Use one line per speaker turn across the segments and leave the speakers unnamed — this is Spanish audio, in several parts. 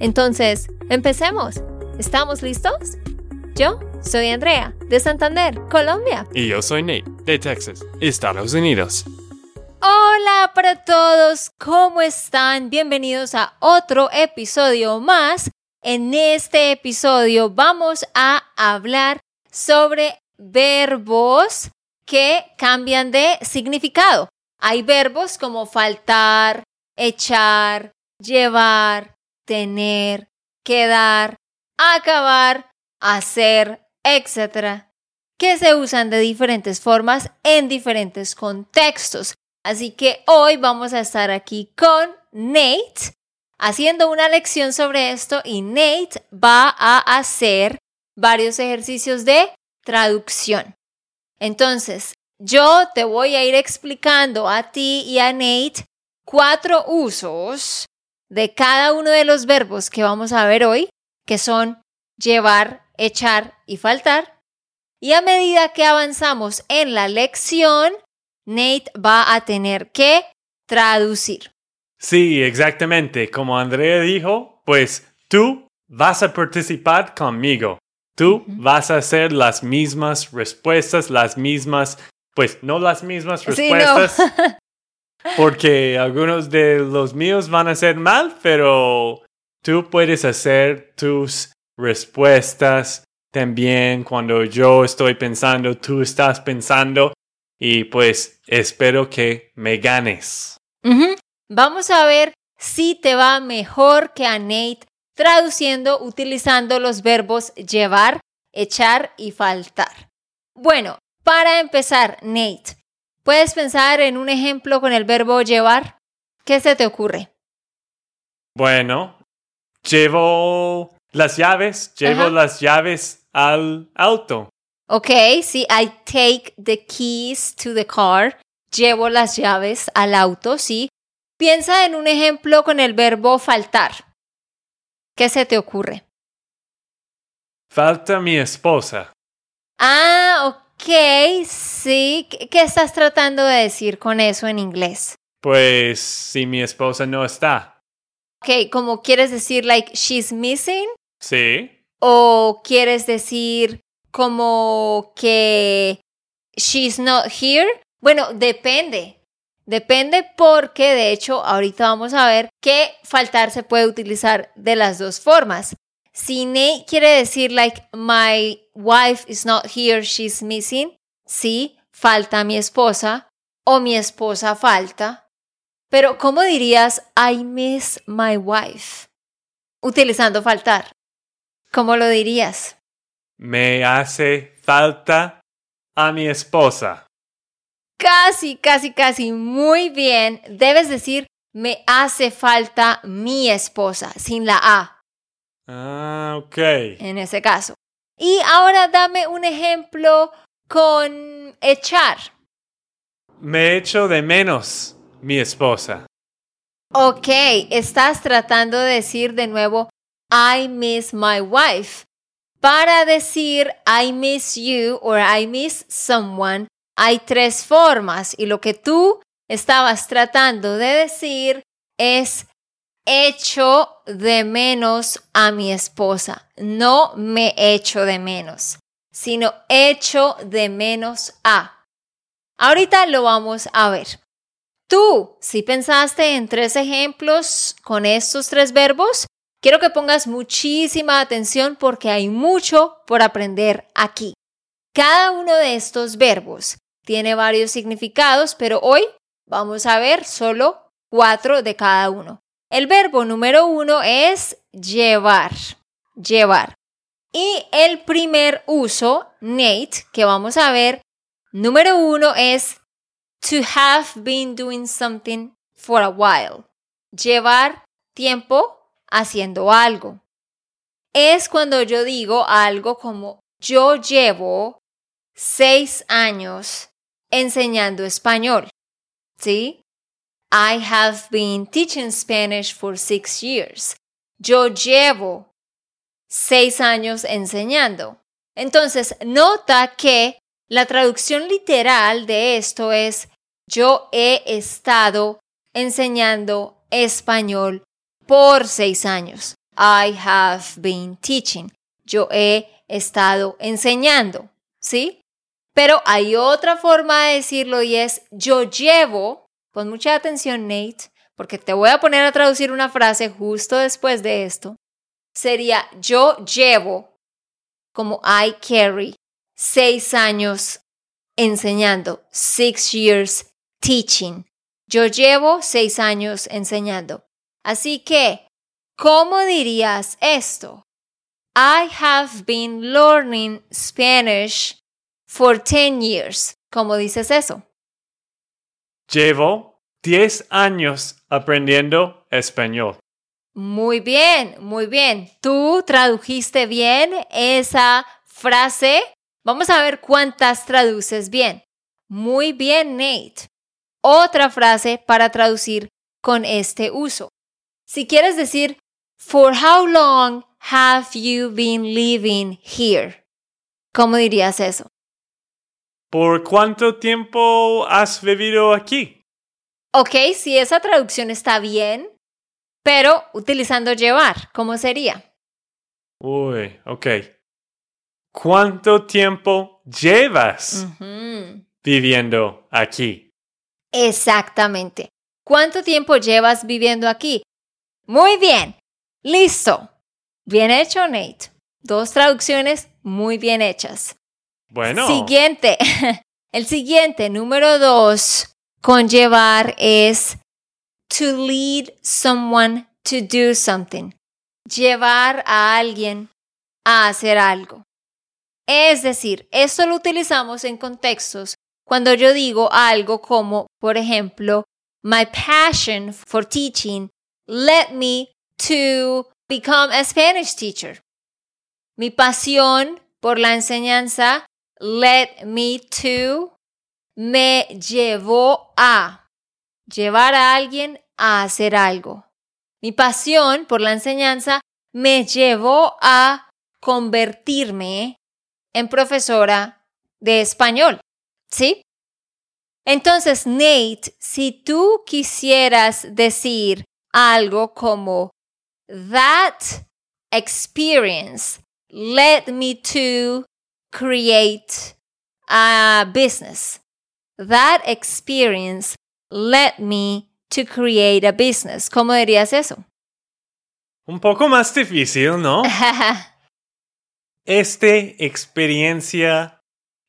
Entonces, empecemos. ¿Estamos listos? Yo soy Andrea, de Santander, Colombia.
Y yo soy Nate, de Texas, Estados Unidos.
Hola para todos, ¿cómo están? Bienvenidos a otro episodio más. En este episodio vamos a hablar sobre verbos que cambian de significado. Hay verbos como faltar, echar, llevar, tener, quedar, acabar, hacer, etc., que se usan de diferentes formas en diferentes contextos. Así que hoy vamos a estar aquí con Nate haciendo una lección sobre esto y Nate va a hacer varios ejercicios de traducción. Entonces, yo te voy a ir explicando a ti y a Nate cuatro usos de cada uno de los verbos que vamos a ver hoy, que son llevar, echar y faltar. Y a medida que avanzamos en la lección, Nate va a tener que traducir.
Sí, exactamente. Como Andrea dijo, pues tú vas a participar conmigo. Tú vas a hacer las mismas respuestas, las mismas, pues no las mismas respuestas, porque algunos de los míos van a ser mal, pero tú puedes hacer tus respuestas también cuando yo estoy pensando, tú estás pensando y pues espero que me ganes.
Vamos a ver si te va mejor que a Nate traduciendo utilizando los verbos llevar, echar y faltar. Bueno, para empezar, Nate, ¿puedes pensar en un ejemplo con el verbo llevar? ¿Qué se te ocurre?
Bueno, llevo las llaves, llevo las llaves al auto.
Ok, sí, I take the keys to the car. Llevo las llaves al auto, sí. Piensa en un ejemplo con el verbo faltar. ¿Qué se te ocurre?
Falta mi esposa.
Ah, ok, sí. ¿Qué estás tratando de decir con eso en inglés?
Pues si mi esposa no está.
Ok, ¿cómo quieres decir, like, she's missing?
Sí.
¿O quieres decir como que she's not here? Bueno, depende. Depende porque, de hecho, ahorita vamos a ver que faltar se puede utilizar de las dos formas. Si Nate quiere decir, like, my wife is not here, she's missing, sí, falta mi esposa o mi esposa falta. Pero, ¿cómo dirías I miss my wife? Utilizando faltar. ¿Cómo lo dirías?
Me hace falta a mi esposa.
Casi, casi, casi, muy bien. Debes decir, me hace falta mi esposa, sin la A.
Ah, ok.
En ese caso. Y ahora dame un ejemplo con echar.
Me echo de menos mi esposa.
Ok, estás tratando de decir de nuevo, I miss my wife. Para decir I miss you or I miss someone, hay tres formas y lo que tú estabas tratando de decir es echo de menos a mi esposa. No me echo de menos, sino echo de menos a. Ahorita lo vamos a ver. Tú, si pensaste en tres ejemplos con estos tres verbos, quiero que pongas muchísima atención porque hay mucho por aprender aquí. Cada uno de estos verbos tiene varios significados, pero hoy vamos a ver solo cuatro de cada uno. El verbo número uno es llevar, llevar. Y el primer uso, Nate, que vamos a ver, número uno es to have been doing something for a while. Llevar tiempo haciendo algo. Es cuando yo digo algo como yo llevo seis años enseñando español. ¿Sí? I have been teaching Spanish for six years. Yo llevo seis años enseñando. Entonces, nota que la traducción literal de esto es yo he estado enseñando español por seis años. I have been teaching. Yo he estado enseñando. ¿Sí? Pero hay otra forma de decirlo y es yo llevo, pon mucha atención Nate, porque te voy a poner a traducir una frase justo después de esto. Sería yo llevo, como I carry, seis años enseñando, six years teaching. Yo llevo seis años enseñando. Así que, ¿cómo dirías esto? I have been learning Spanish for 10 years. ¿Cómo dices eso?
Llevo 10 años aprendiendo español.
Muy bien, muy bien. Tú tradujiste bien esa frase. Vamos a ver cuántas traduces bien. Muy bien, Nate. Otra frase para traducir con este uso. Si quieres decir, For how long have you been living here? ¿Cómo dirías eso?
¿Por cuánto tiempo has vivido aquí?
Ok, si esa traducción está bien, pero utilizando llevar, ¿cómo sería?
Uy, ok. ¿Cuánto tiempo llevas viviendo aquí?
Exactamente. ¿Cuánto tiempo llevas viviendo aquí? Muy bien. Listo. Bien hecho, Nate. Dos traducciones muy bien hechas.
Bueno.
Siguiente. El siguiente, número dos, con llevar es to lead someone to do something. Llevar a alguien a hacer algo. Es decir, esto lo utilizamos en contextos cuando yo digo algo como, por ejemplo, my passion for teaching led me to become a Spanish teacher. Mi pasión por la enseñanza led me to me llevó a llevar a alguien a hacer algo. Mi pasión por la enseñanza me llevó a convertirme en profesora de español. ¿Sí? Entonces, Nate, si tú quisieras decir algo como That experience led me to create a business. That experience led me to create a business. ¿Cómo dirías eso?
Un poco más difícil, ¿no? Este experiencia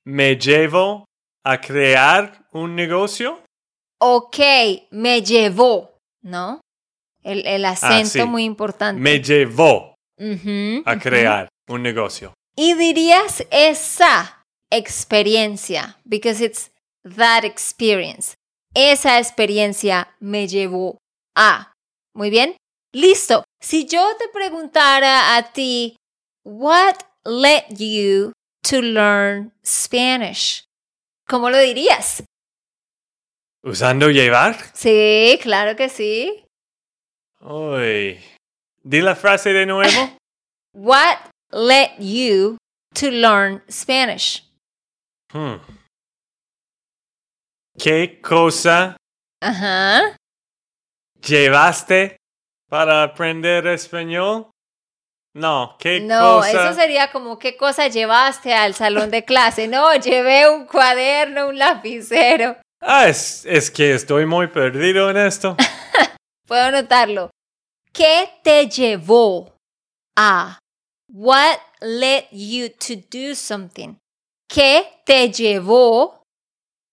me llevó a crear un negocio.
Ok, me llevó, ¿no? El, el acento
Ah, sí.
muy importante.
Me llevó a crear un negocio.
Y dirías esa experiencia, because it's that experience. Esa experiencia me llevó a. Muy bien. Listo. Si yo te preguntara a ti, what led you to learn Spanish? ¿Cómo lo dirías?
¿Usando llevar?
Sí, claro que sí.
Uy. Di la frase de nuevo.
What led you to learn Spanish?
Hmm. ¿Qué cosa
Ajá.
llevaste para aprender español? No, ¿qué
No,
cosa?
eso sería como qué cosa llevaste al salón de clase. No, llevé un cuaderno, un lapicero.
Ah, es, es que estoy muy perdido en esto.
Puedo notarlo. ¿Qué te llevó a? What led you to do something? ¿Qué te llevó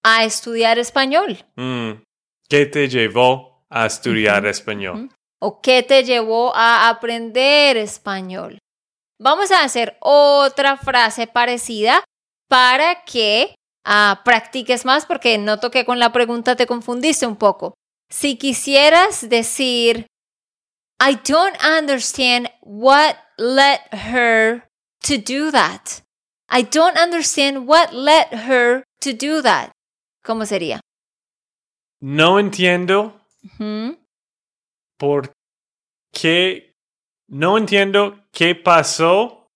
a estudiar español?
Mm. ¿Qué te llevó a estudiar español?
¿O qué te llevó a aprender español? Vamos a hacer otra frase parecida para que ah, practiques más porque noto que con la pregunta te confundiste un poco. Si quisieras decir, I don't understand what led her to do that. I don't understand what led her to do that. ¿Cómo sería?
No entiendo
Ujú.
por qué. No entiendo qué pasó.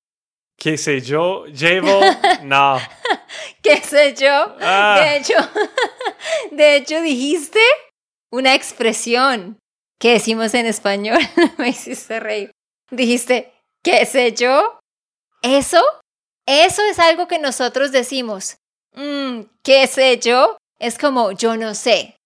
¿Qué sé yo? Llevo. No.
¿Qué sé yo?
Ah.
De hecho, de hecho dijiste una expresión que decimos en español. Me hiciste reír. Dijiste, ¿qué sé yo? Eso, eso es algo que nosotros decimos. Mm, ¿Qué sé yo? Es como yo no sé.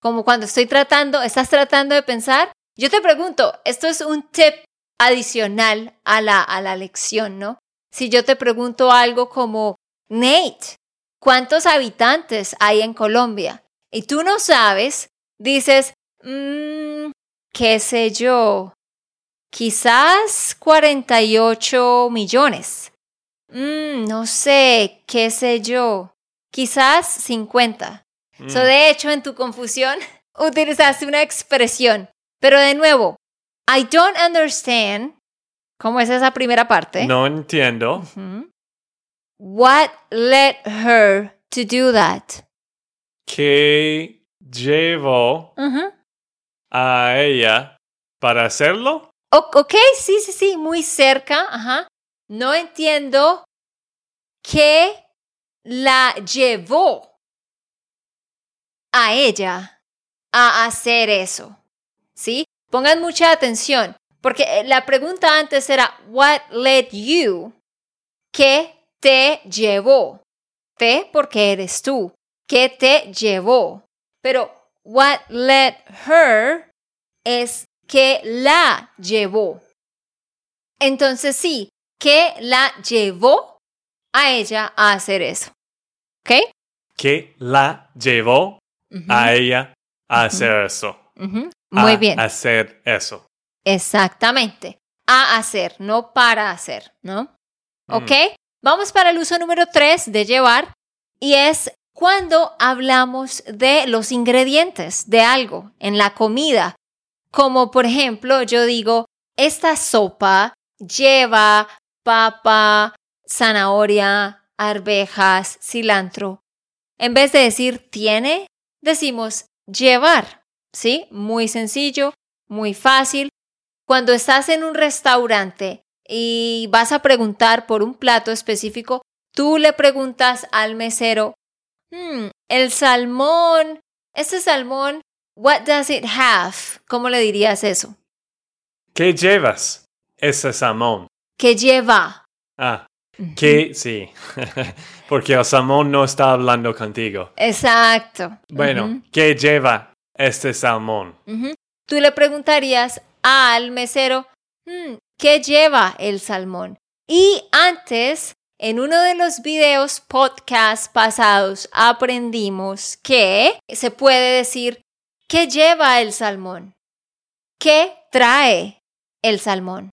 Como cuando estoy tratando, estás tratando de pensar. Yo te pregunto, esto es un tip adicional a la, a la lección, ¿no? Si yo te pregunto algo como, Nate, ¿cuántos habitantes hay en Colombia? Y tú no sabes, dices, "Mm, qué sé yo, quizás 48 millones. Mm, no sé, qué sé yo, quizás 50.
Mm.
So, de hecho, en tu confusión utilizaste una expresión. Pero de nuevo, I don't understand. ¿Cómo es esa primera parte?
No entiendo.
What led her to do that?
¿Qué llevó. A ella para hacerlo?
O- ok, sí, sí, sí, muy cerca. No entiendo qué la llevó a ella a hacer eso. ¿Sí? Pongan mucha atención, porque eh, la pregunta antes era, what led you? ¿Qué te llevó? Te porque eres tú. ¿Qué te llevó? Pero what led her es que la llevó. Entonces sí, que la llevó a ella a hacer eso. ¿Ok?
¿Qué la llevó a ella a hacer eso?
ujú. Muy
A
bien,
Hacer eso.
exactamente. A hacer, no para hacer, ¿no?
Mm.
¿Ok? Vamos para el uso número tres de llevar y es cuando hablamos de los ingredientes de algo en la comida. Como por ejemplo, yo digo, esta sopa lleva papa, zanahoria, arvejas, cilantro. En vez de decir tiene, decimos llevar. ¿Sí? Muy sencillo, muy fácil. Cuando estás en un restaurante y vas a preguntar por un plato específico, tú le preguntas al mesero, "Hmm, el salmón, este salmón, what does it have? ¿Cómo le dirías eso?
¿Qué llevas? Ese salmón.
¿Qué lleva?
Ah, que sí. Porque el salmón no está hablando contigo.
Exacto.
Bueno, ¿qué lleva este salmón?
Tú le preguntarías al mesero, "Hmm, ¿qué lleva el salmón? Y antes, en uno de los videos podcast pasados, aprendimos que se puede decir, ¿qué lleva el salmón? ¿Qué trae el salmón?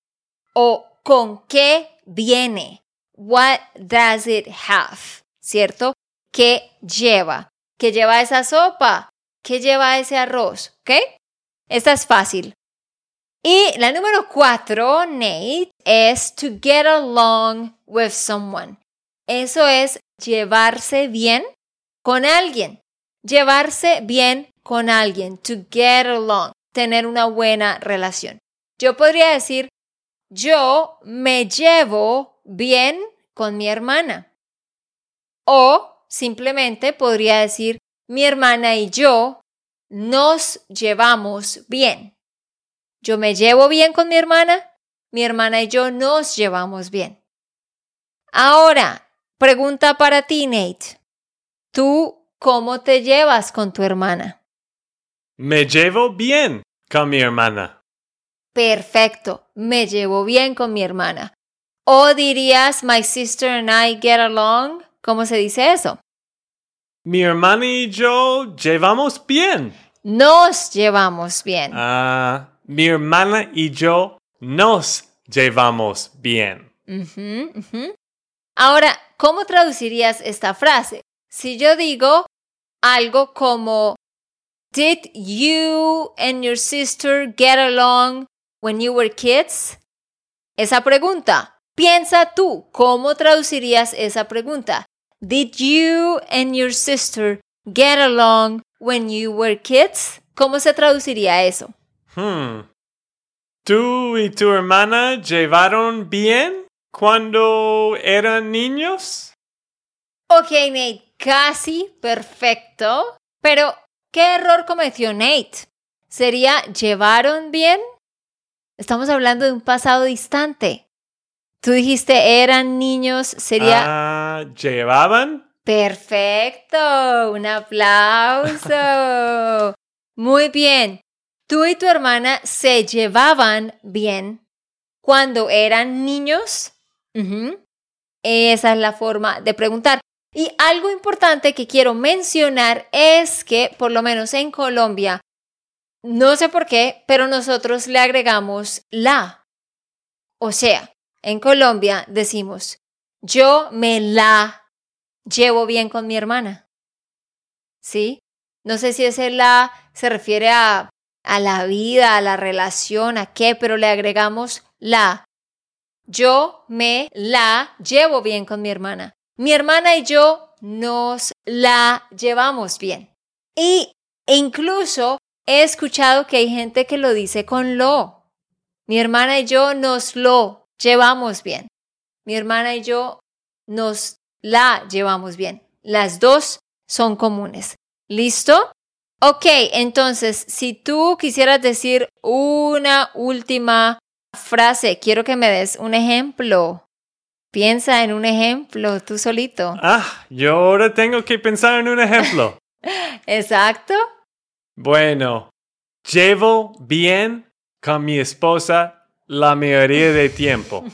¿O con qué viene? What does it have? ¿Cierto? ¿Qué lleva? ¿Qué lleva esa sopa? ¿Qué lleva ese arroz? ¿Ok? Esta es fácil. Y la número cuatro, Nate, es to get along with someone. Eso es llevarse bien con alguien. Llevarse bien con alguien. To get along. Tener una buena relación. Yo podría decir, yo me llevo bien con mi hermana. O simplemente podría decir, mi hermana y yo nos llevamos bien. Yo me llevo bien con mi hermana, mi hermana y yo nos llevamos bien. Ahora, pregunta para ti, Nate. ¿Tú cómo te llevas con tu hermana?
Me llevo bien con mi hermana.
Perfecto, me llevo bien con mi hermana. O dirías, my sister and I get along. ¿Cómo se dice eso?
Mi hermana y yo llevamos bien.
Nos llevamos bien.
Ah, mi hermana y yo nos llevamos bien.
Ahora, ¿cómo traducirías esta frase? Si yo digo algo como Did you and your sister get along when you were kids? Esa pregunta, piensa tú, ¿cómo traducirías esa pregunta? Did you and your sister get along when you were kids? ¿Cómo se traduciría eso?
Hmm. ¿Tú y tu hermana llevaron bien cuando eran niños?
Ok, Nate, casi perfecto. Pero, ¿qué error cometió Nate? ¿Sería llevaron bien? Estamos hablando de un pasado distante. Tú dijiste eran niños, sería...
Ah, ¿llevaban?
Perfecto, un aplauso. Muy bien. Tú y tu hermana se llevaban bien cuando eran niños. Esa es la forma de preguntar. Y algo importante que quiero mencionar es que, por lo menos en Colombia, no sé por qué, pero nosotros le agregamos la. O sea, en Colombia decimos, yo me la llevo bien con mi hermana. ¿Sí? No sé si ese la se refiere a, a la vida, a la relación, a qué, pero le agregamos la. Yo me la llevo bien con mi hermana. Mi hermana y yo nos la llevamos bien. Y incluso he escuchado que hay gente que lo dice con lo. Mi hermana y yo nos lo llevamos bien. Mi hermana y yo nos la llevamos bien. Las dos son comunes. ¿Listo? Ok, entonces, si tú quisieras decir una última frase, quiero que me des un ejemplo. Piensa en un ejemplo tú solito.
Ah, yo ahora tengo que pensar en un ejemplo.
Exacto.
Bueno, llevo bien con mi esposa la mayoría del tiempo.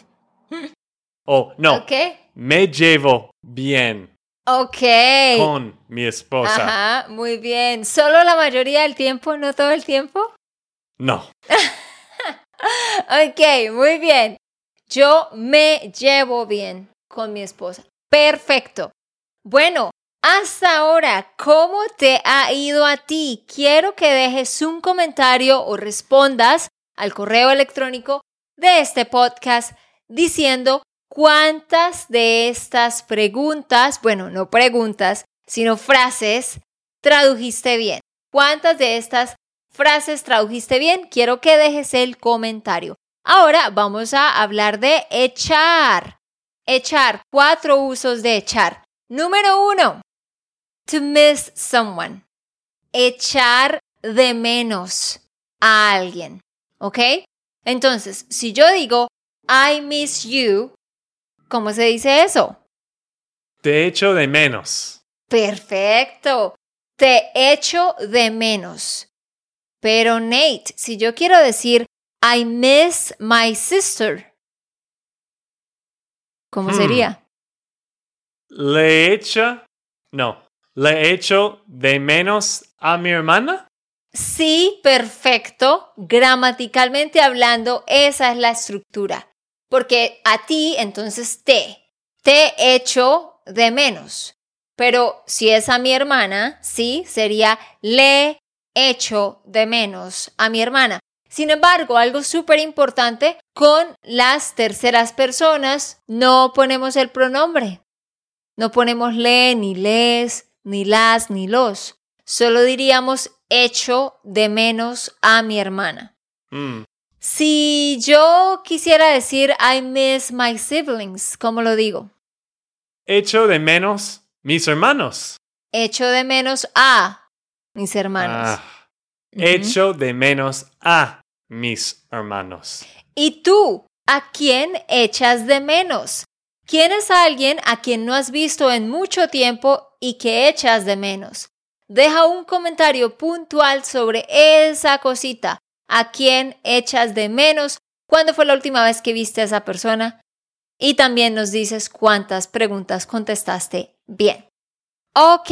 Oh, no,
Ok.
me llevo bien
Ok.
con mi esposa.
Ajá, muy bien. ¿Solo la mayoría del tiempo, no todo el tiempo?
No.
Ok, muy bien. Yo me llevo bien con mi esposa. Perfecto. Bueno, hasta ahora, ¿cómo te ha ido a ti? Quiero que dejes un comentario o respondas al correo electrónico de este podcast diciendo cuántas de estas preguntas, bueno, no preguntas, sino frases, tradujiste bien. ¿Cuántas de estas frases tradujiste bien? Quiero que dejes el comentario. Ahora vamos a hablar de echar. Echar, cuatro usos de echar. Número uno, to miss someone. Echar de menos a alguien. ¿Ok? Entonces, si yo digo, I miss you, ¿cómo se dice eso?
Te echo de menos.
Perfecto. Te echo de menos. Pero Nate, si yo quiero decir I miss my sister, ¿cómo
Hmm.
sería?
¿Le echa? No. ¿Le echo de menos a mi hermana?
Sí, perfecto. Gramaticalmente hablando, esa es la estructura. Porque a ti, entonces te, te echo de menos. Pero si es a mi hermana, sí, sería le echo de menos a mi hermana. Sin embargo, algo súper importante, con las terceras personas no ponemos el pronombre. No ponemos le, ni les, ni las, ni los. Solo diríamos echo de menos a mi hermana.
Mm,
Si yo quisiera decir I miss my siblings, ¿cómo lo digo?
Echo de menos mis hermanos.
Echo de menos a mis hermanos.
Ah. Echo de menos a mis hermanos.
¿Y tú? ¿A quién echas de menos? ¿Quién es alguien a quien no has visto en mucho tiempo y que echas de menos? Deja un comentario puntual sobre esa cosita. ¿A quién echas de menos? ¿Cuándo fue la última vez que viste a esa persona? Y también nos dices cuántas preguntas contestaste bien. Ok,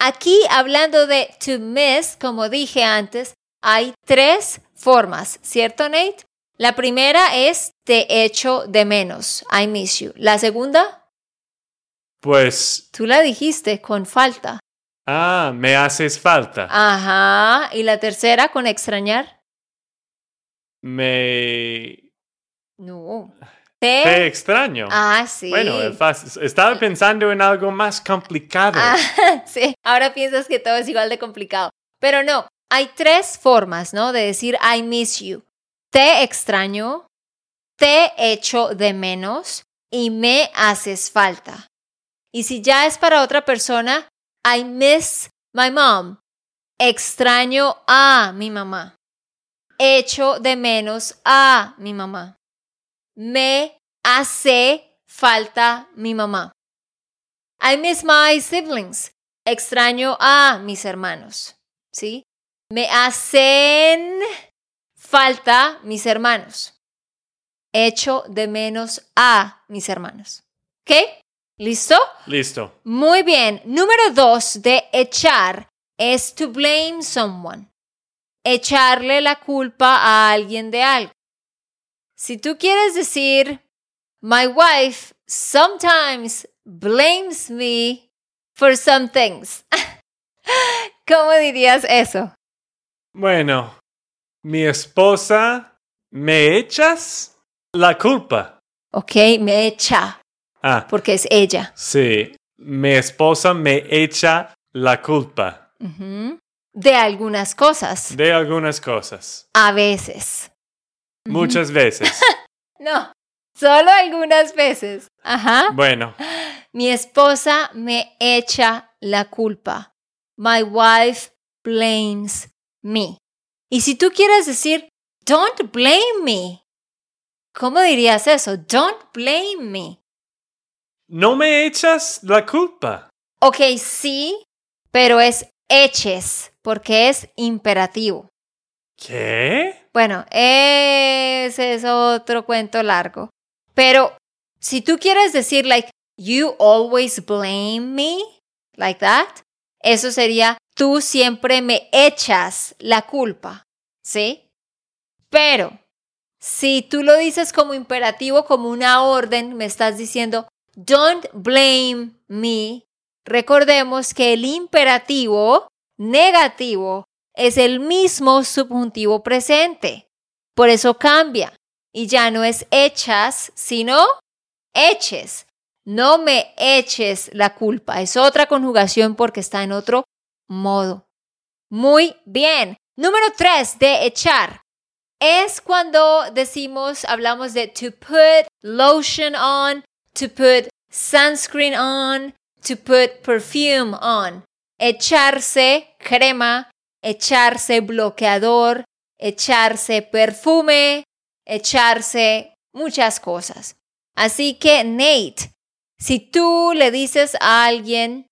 aquí hablando de to miss, como dije antes, hay tres formas, ¿cierto Nate? La primera es te echo de menos, I miss you. La segunda,
Pues,
tú la dijiste con falta.
ah, me haces falta.
Ajá. Y la tercera con extrañar.
Me...
No.
Te
Te.
extraño.
Ah, sí.
Bueno, estaba pensando en algo más complicado.
Ah, sí. Ahora piensas que todo es igual de complicado. Pero no, hay tres formas, ¿no? De decir I miss you. Te extraño, te echo de menos y me haces falta. Y si ya es para otra persona, I miss my mom. Extraño a mi mamá. Echo de menos a mi mamá. Me hace falta mi mamá. I miss my siblings. Extraño a mis hermanos. ¿Sí? Me hacen falta mis hermanos. Echo de menos a mis hermanos. ¿Ok? ¿Listo?
Listo.
Muy bien. Número dos de echar es to blame someone. Echarle la culpa a alguien de algo. Si tú quieres decir, my wife sometimes blames me for some things. ¿Cómo dirías eso?
Bueno, mi esposa, ¿me echas la culpa?
Ok, me echa,
Ah,
porque es ella.
sí. Mi esposa me echa la culpa
Ujú. De algunas cosas,
de algunas cosas.
a veces.
Muchas veces.
No, solo algunas veces. Ajá.
Bueno,
Mi esposa me echa la culpa. My wife blames me. Y si tú quieres decir, don't blame me, ¿cómo dirías eso? Don't blame me.
no me echas la culpa.
Ok, sí, pero es eches, porque es imperativo.
¿Qué?
Bueno, ese es otro cuento largo. Pero si tú quieres decir, like, you always blame me, like that, eso sería, tú siempre me echas la culpa, ¿sí? Pero si tú lo dices como imperativo, como una orden, me estás diciendo, don't blame me, recordemos que el imperativo negativo es el mismo subjuntivo presente. Por eso cambia. Y ya no es echas, sino eches. No me eches la culpa. Es otra conjugación porque está en otro modo. Muy bien. Número tres de echar. Es cuando decimos, hablamos de to put lotion on, to put sunscreen on, to put perfume on. Echarse crema, echarse bloqueador, echarse perfume, echarse muchas cosas. Así que, Nate, si tú le dices a alguien,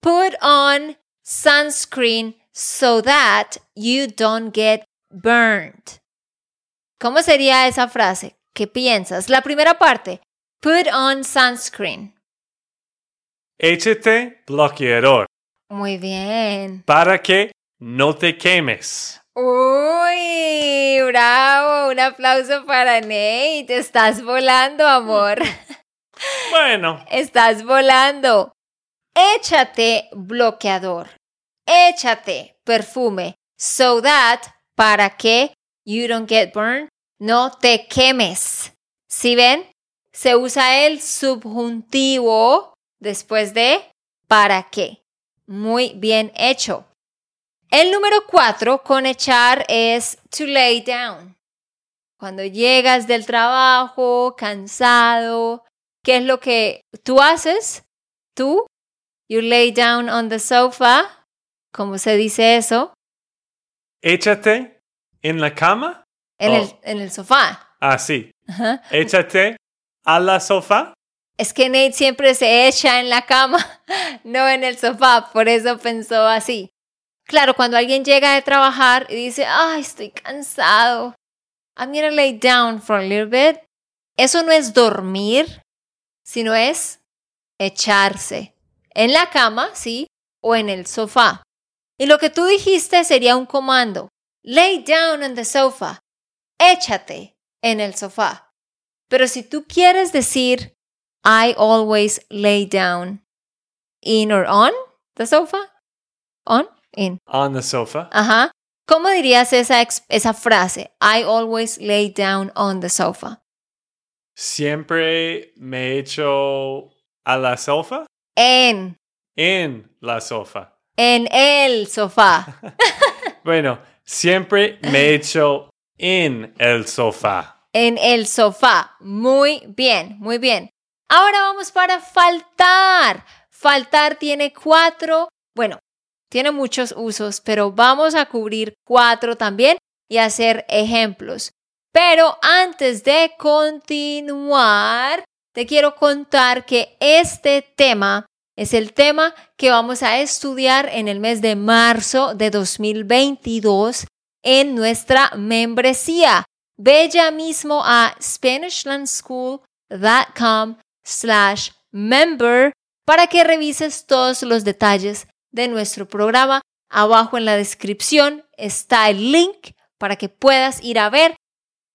put on sunscreen so that you don't get burned. ¿Cómo sería esa frase? ¿Qué piensas? La primera parte, put on sunscreen.
Échate bloqueador
Muy bien.
para que no te quemes.
Uy, bravo, un aplauso para Nate. Estás volando, amor.
Bueno,
Estás volando. Échate bloqueador. Échate perfume. So that, para que you don't get burned, no te quemes. ¿Sí ven? Se usa el subjuntivo después de para qué. Muy bien hecho. El número cuatro con echar es to lay down. Cuando llegas del trabajo, cansado, ¿qué es lo que tú haces? Tú, you lay down on the sofa. ¿Cómo se dice eso?
échate en la cama.
En,
Oh.
el, en el sofá.
Ah, sí.
Ajá.
Échate a la sofá.
Es que Nate siempre se echa en la cama, no en el sofá, por eso pensó así. Claro, cuando alguien llega de trabajar y dice, ay, estoy cansado, I'm gonna lay down for a little bit, eso no es dormir, sino es echarse en la cama, sí, o en el sofá. Y lo que tú dijiste sería un comando, lay down on the sofa, échate en el sofá. Pero si tú quieres decir, I always lay down in or on the sofa. On, in.
On the sofa.
Ajá. ¿Cómo dirías esa, esa frase? I always lay down on the sofa.
Siempre me echo a la sofá.
En.
En la sofá.
En el sofá.
bueno, siempre me echo en el sofá.
En el sofá. Muy bien, muy bien. Ahora vamos para faltar. Faltar tiene cuatro, bueno, tiene muchos usos, pero vamos a cubrir cuatro también y hacer ejemplos. Pero antes de continuar, te quiero contar que este tema es el tema que vamos a estudiar en el mes de marzo de 2022 en nuestra membresía. Ya mismo a SpanishLandSchool.com slash member para que revises todos los detalles de nuestro programa. Abajo en la descripción está el link para que puedas ir a ver.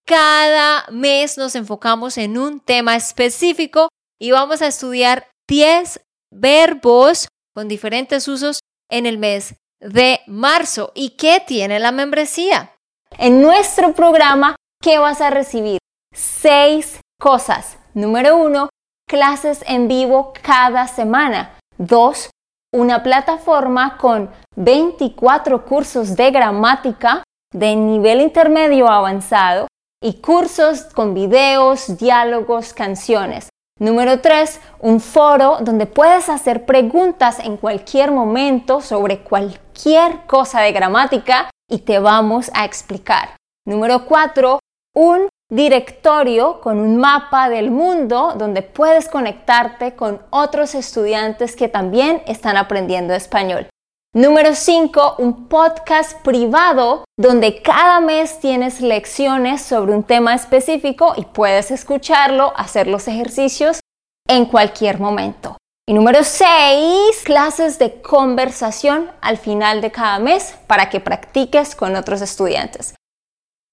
Cada mes nos enfocamos en un tema específico y vamos a estudiar 10 verbos con diferentes usos en el mes de marzo. ¿Y qué tiene la membresía? En nuestro programa, ¿qué vas a recibir? Seis cosas. Número uno, clases en vivo cada semana. Dos, una plataforma con 24 cursos de gramática de nivel intermedio avanzado y cursos con videos, diálogos, canciones. Número 3, un foro donde puedes hacer preguntas en cualquier momento sobre cualquier cosa de gramática y te vamos a explicar. Número 4, un directorio con un mapa del mundo donde puedes conectarte con otros estudiantes que también están aprendiendo español. Número 5, un podcast privado donde cada mes tienes lecciones sobre un tema específico y puedes escucharlo, hacer los ejercicios en cualquier momento. Y número 6, clases de conversación al final de cada mes para que practiques con otros estudiantes.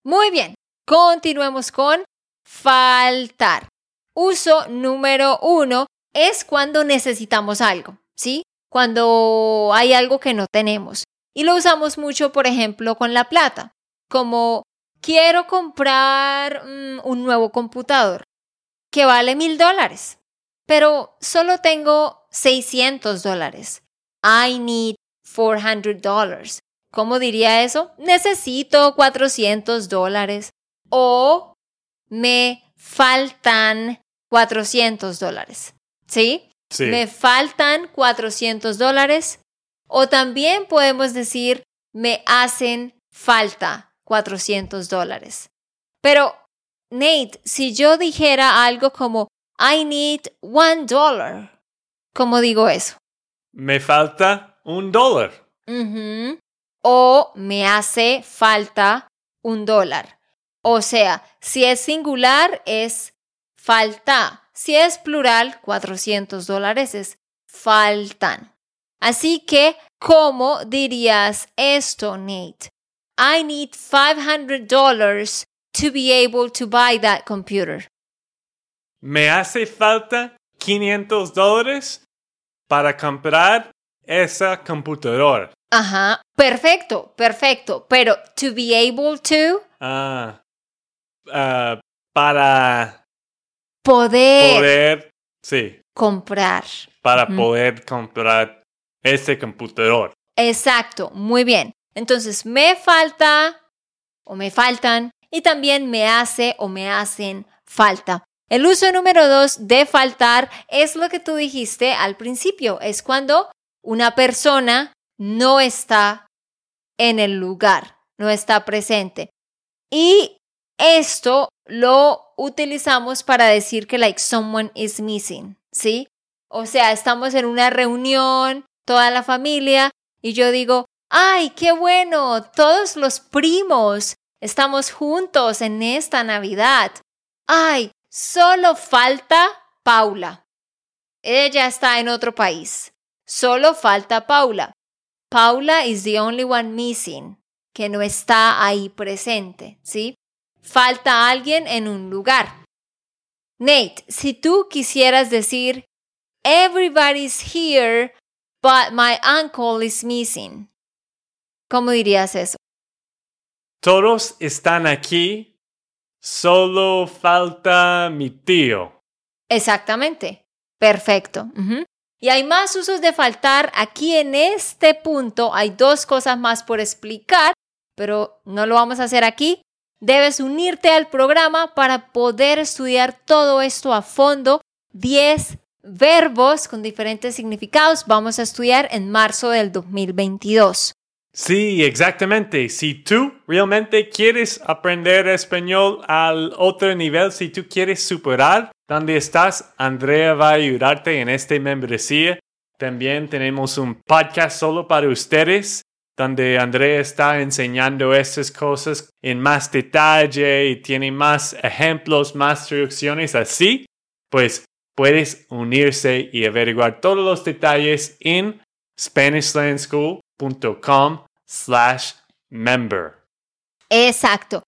Muy bien, Continuemos con faltar. Uso número uno es cuando necesitamos algo, ¿sí? Cuando hay algo que no tenemos. Y lo usamos mucho, por ejemplo, con la plata, como quiero comprar mm, un nuevo computador que vale mil dólares, pero solo tengo 600 dólares. I need 400 dollars. ¿Cómo diría eso? Necesito 400 dólares o me faltan 400 dólares. ¿Sí?
Sí.
Me faltan 400 dólares. O también podemos decir, me hacen falta 400 dólares. Pero, Nate, si yo dijera algo como, I need one dollar, ¿cómo digo eso?
Me falta un dólar.
O me hace falta un dólar. O sea, si es singular es falta. Si es plural, 400 dólares es faltan. Así que, ¿cómo dirías esto, Nate? I need 500 dollars to be able to buy that computer.
Me hace falta 500 dólares para comprar esa computadora.
Ajá, perfecto, perfecto. Pero to be able to.
Ah, Ah, para
poder,
poder sí,
comprar.
Para poder comprar ese computador.
Exacto, muy bien. Entonces, me falta o me faltan y también me hace o me hacen falta. El uso número dos de faltar es lo que tú dijiste al principio, es cuando una persona no está en el lugar, no está presente. Y esto lo utilizamos para decir que like someone is missing, ¿sí? O sea, estamos en una reunión, toda la familia, y yo digo, ay, qué bueno, todos los primos estamos juntos en esta Navidad. Ay, solo falta Paula. Ella está en otro país. Solo falta Paula. Paula is the only one missing, que no está ahí presente, ¿sí? Falta alguien en un lugar. Nate, si tú quisieras decir, everybody's here, but my uncle is missing. ¿Cómo dirías eso?
todos están aquí, solo falta mi tío.
Exactamente. Perfecto. Y hay más usos de faltar. Aquí en este punto hay dos cosas más por explicar, pero no lo vamos a hacer aquí. Debes unirte al programa para poder estudiar todo esto a fondo. 10 verbos con diferentes significados vamos a estudiar en marzo del 2022.
Sí, exactamente. Si tú realmente quieres aprender español al otro nivel, si tú quieres superar donde estás, Andrea va a ayudarte en esta membresía. También tenemos un podcast solo para ustedes, donde Andrea está enseñando estas cosas en más detalle y tiene más ejemplos, más traducciones así. Pues puedes unirse y averiguar todos los detalles en SpanishLandSchool.com slash member.
Exacto.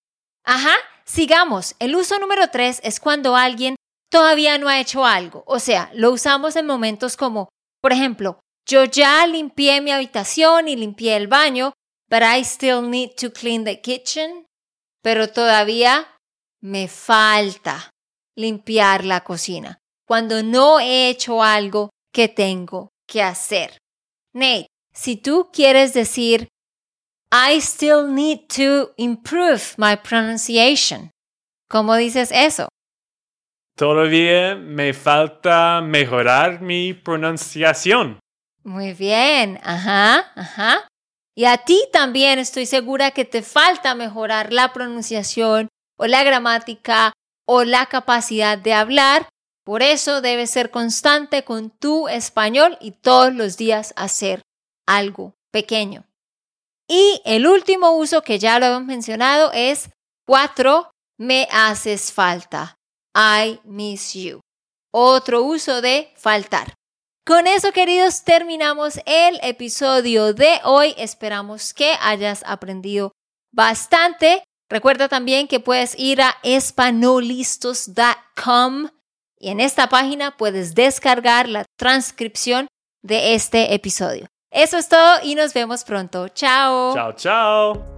Ajá, sigamos. El uso número tres es cuando alguien todavía no ha hecho algo. O sea, lo usamos en momentos como, por ejemplo, yo ya limpié mi habitación y limpié el baño, but I still need to clean the kitchen. Pero todavía me falta limpiar la cocina. Cuando no he hecho algo que tengo que hacer. Nate, si tú quieres decir I still need to improve my pronunciation. ¿Cómo dices eso?
Todavía me falta mejorar mi pronunciación.
Muy bien, ajá, ajá. Y a ti también estoy segura que te falta mejorar la pronunciación o la gramática o la capacidad de hablar. Por eso debes ser constante con tu español y todos los días hacer algo pequeño. Y el último uso que ya lo hemos mencionado es cuatro, me haces falta. I miss you. Otro uso de faltar. Con eso, queridos, terminamos el episodio de hoy. Esperamos que hayas aprendido bastante. Recuerda también que puedes ir a espanolistos.com y en esta página puedes descargar la transcripción de este episodio. Eso es todo y nos vemos pronto. Chao.
Chao, chao.